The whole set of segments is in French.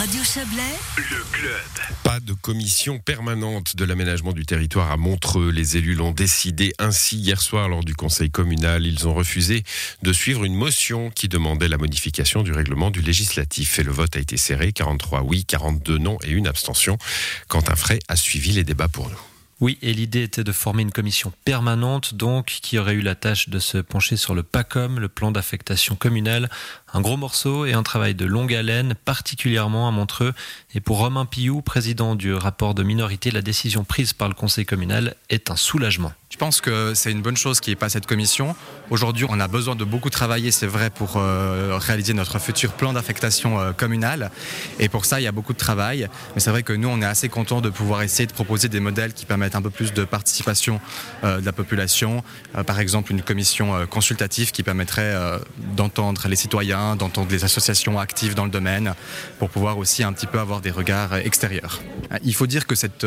Radio Chablais, Le club. Pas de commission permanente de l'aménagement du territoire à Montreux. Les élus l'ont décidé ainsi hier soir lors du conseil communal. Ils ont refusé de suivre une motion qui demandait la modification du règlement du législatif. Et le vote a été serré. 43 oui, 42 non et une abstention. Quentin Fray a suivi les débats pour nous. Oui, et l'idée était de former une commission permanente, donc, qui aurait eu la tâche de se pencher sur le PACOM, le plan d'affectation communale. Un gros morceau et un travail de longue haleine, particulièrement à Montreux. Et pour Romain Pillou, président du rapport de minorité, la décision prise par le conseil communal est un soulagement. Je pense que c'est une bonne chose qu'il n'y ait pas cette commission. Aujourd'hui, on a besoin de beaucoup travailler, c'est vrai, pour euh, réaliser notre futur plan d'affectation euh, communale. Et pour ça, il y a beaucoup de travail. Mais c'est vrai que nous, on est assez contents de pouvoir essayer de proposer des modèles qui permettent un peu plus de participation euh, de la population. Euh, par exemple, une commission consultative qui permettrait d'entendre les citoyens, d'entendre les associations actives dans le domaine, pour pouvoir aussi un petit peu avoir des regards extérieurs. Il faut dire que cette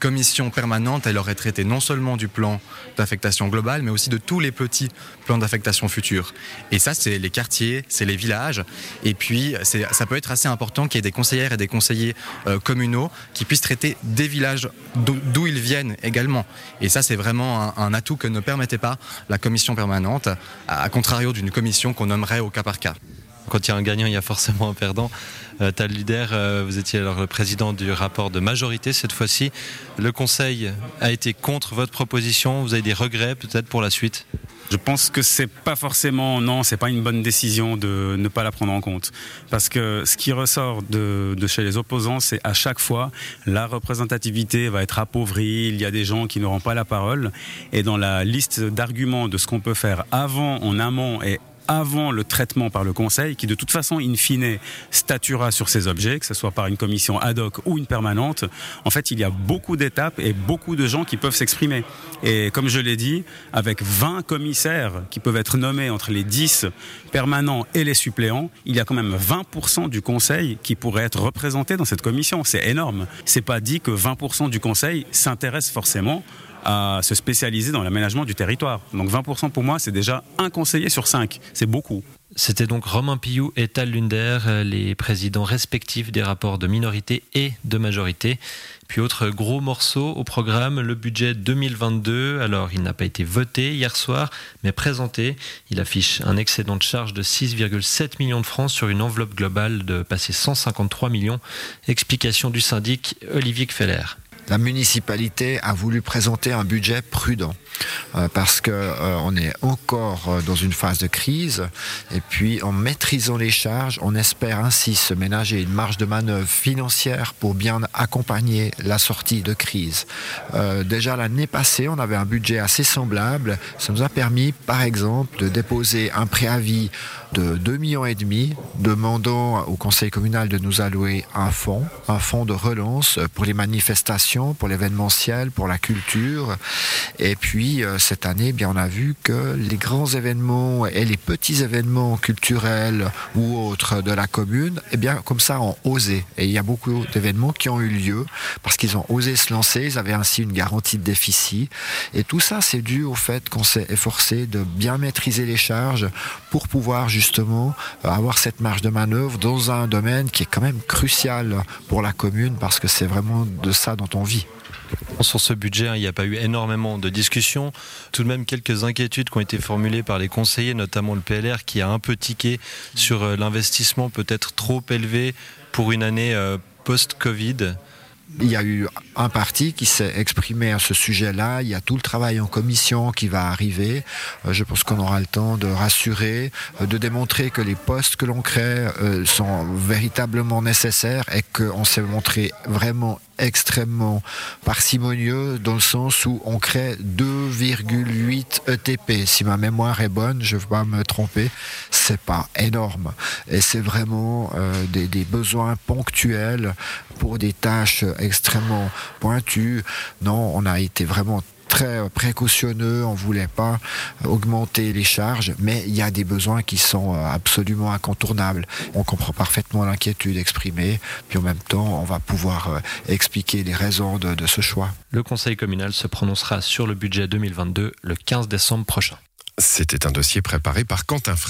commission permanente, elle aurait traité non seulement du plan d'affectation globale, mais aussi de tous les petits plans d'affectation futurs. Et ça, c'est les quartiers, c'est les villages. Et puis, ça peut être assez important qu'il y ait des conseillères et des conseillers euh, communaux qui puissent traiter des villages d'où ils viennent également. Et ça, c'est vraiment un, atout que ne permettait pas la commission permanente, à contrario d'une commission qu'on nommerait au cas par cas. Quand il y a un gagnant, il y a forcément un perdant. Euh, Tal Luder, euh, vous étiez alors le président du rapport de majorité cette fois-ci. Le conseil a été contre votre proposition. Vous avez des regrets peut-être pour la suite? Je pense que c'est pas forcément, non, c'est pas une bonne décision de ne pas la prendre en compte. Parce que ce qui ressort de, de chez les opposants, c'est à chaque fois, la représentativité va être appauvrie, il y a des gens qui n'auront pas la parole. Et dans la liste d'arguments de ce qu'on peut faire avant, en amont et avant le traitement par le Conseil, qui de toute façon, in fine, statuera sur ces objets, que ce soit par une commission ad hoc ou une permanente, en fait, il y a beaucoup d'étapes et beaucoup de gens qui peuvent s'exprimer. Et comme je l'ai dit, avec 20 commissaires qui peuvent être nommés entre les 10 permanents et les suppléants, il y a quand même 20% du Conseil qui pourrait être représenté dans cette commission. C'est énorme. C'est pas dit que 20% du Conseil s'intéresse forcément à se spécialiser dans l'aménagement du territoire. Donc 20% pour moi, c'est déjà un conseiller sur cinq. C'est beaucoup. C'était donc Romain Pillou et Tal Lunder, euh, les présidents respectifs des rapports de minorité et de majorité. Puis autre gros morceau au programme, le budget 2022. Alors il n'a pas été voté hier soir, mais présenté. Il affiche un excédent de charge de 6,7 millions de francs sur une enveloppe globale de passer 153 millions. Explication du syndic Olivier Kfeller. La municipalité a voulu présenter un budget prudent euh, parce que euh, on est encore euh, dans une phase de crise et puis en maîtrisant les charges, on espère ainsi se ménager une marge de manœuvre financière pour bien accompagner la sortie de crise. Euh, déjà l'année passée, on avait un budget assez semblable. Ça nous a permis, par exemple, de déposer un préavis de 2 millions et demi, demandant au conseil communal de nous allouer un fonds, un fonds de relance pour les manifestations, pour l'événementiel, pour la culture. Et puis euh, cette année, eh bien on a vu que les grands événements et les petits événements culturels ou autres de la commune, eh bien comme ça ont osé. Et il y a beaucoup d'événements qui ont eu lieu parce qu'ils ont osé se lancer. Ils avaient ainsi une garantie de déficit. Et tout ça, c'est dû au fait qu'on s'est efforcé de bien maîtriser les charges pour pouvoir justement euh, avoir cette marge de manœuvre dans un domaine qui est quand même crucial pour la commune parce que c'est vraiment de ça dont on Sur ce budget, hein, il n'y a pas eu énormément de discussions. Tout de même, quelques inquiétudes qui ont été formulées par les conseillers, notamment le PLR, qui a un peu tiqué sur euh, l'investissement peut-être trop élevé pour une année euh, post-Covid. Il y a eu un parti qui s'est exprimé à ce sujet-là. Il y a tout le travail en commission qui va arriver. Euh, Je pense qu'on aura le temps de rassurer, de démontrer que les postes que l'on crée sont véritablement nécessaires et qu'on s'est montré vraiment extrêmement parcimonieux dans le sens où on crée 2,8 ETP. Si ma mémoire est bonne, je ne vais pas me tromper, c'est pas énorme. Et c'est vraiment euh, des, des besoins ponctuels pour des tâches extrêmement pointues. Non, on a été vraiment très précautionneux, on voulait pas augmenter les charges, mais il y a des besoins qui sont euh, absolument incontournables. On comprend parfaitement l'inquiétude exprimée, puis en même temps, on va pouvoir euh, expliquer les raisons de, de ce choix. Le Conseil communal se prononcera sur le budget 2022 le 15 décembre prochain. C'était un dossier préparé par Quentin Fray.